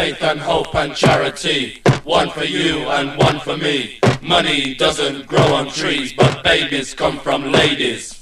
faith and hope and charity. One for you and one for me. Money doesn't grow on trees, but babies come from ladies.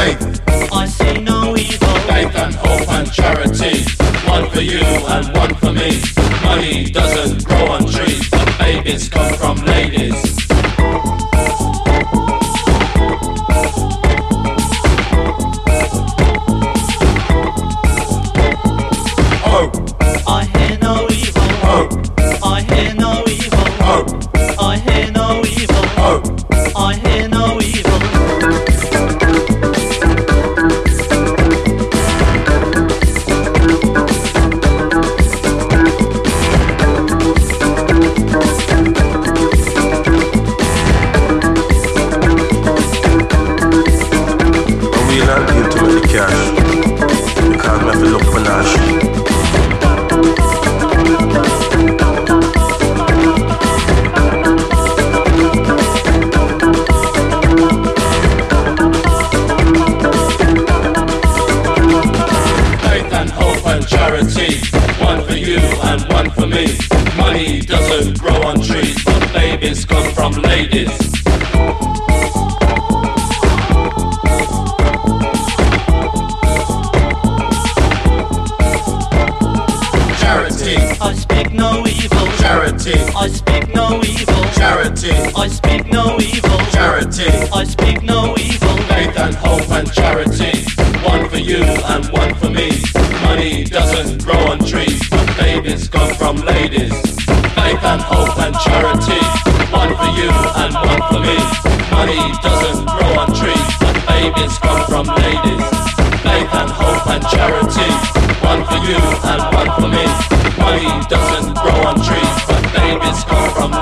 I see no evil. Faith and hope and charity. One for you and one for me. Money doesn't grow on trees, but babies come from ladies. Oh. cash. You can't never look for Nash. Charity, one for you and one for me. Money doesn't grow on trees, but babies come from ladies. I speak no evil. Charity. I speak no evil. Charity. I speak no evil. Charity. I speak no evil. Faith and hope and charity. One for you and one for me. Money doesn't grow on trees, but babies come from ladies. Faith and hope and charity. One for you and one for me. Money doesn't grow on trees, but babies come from ladies. trees and one for me. Money doesn't grow on trees, but babies come from leaves.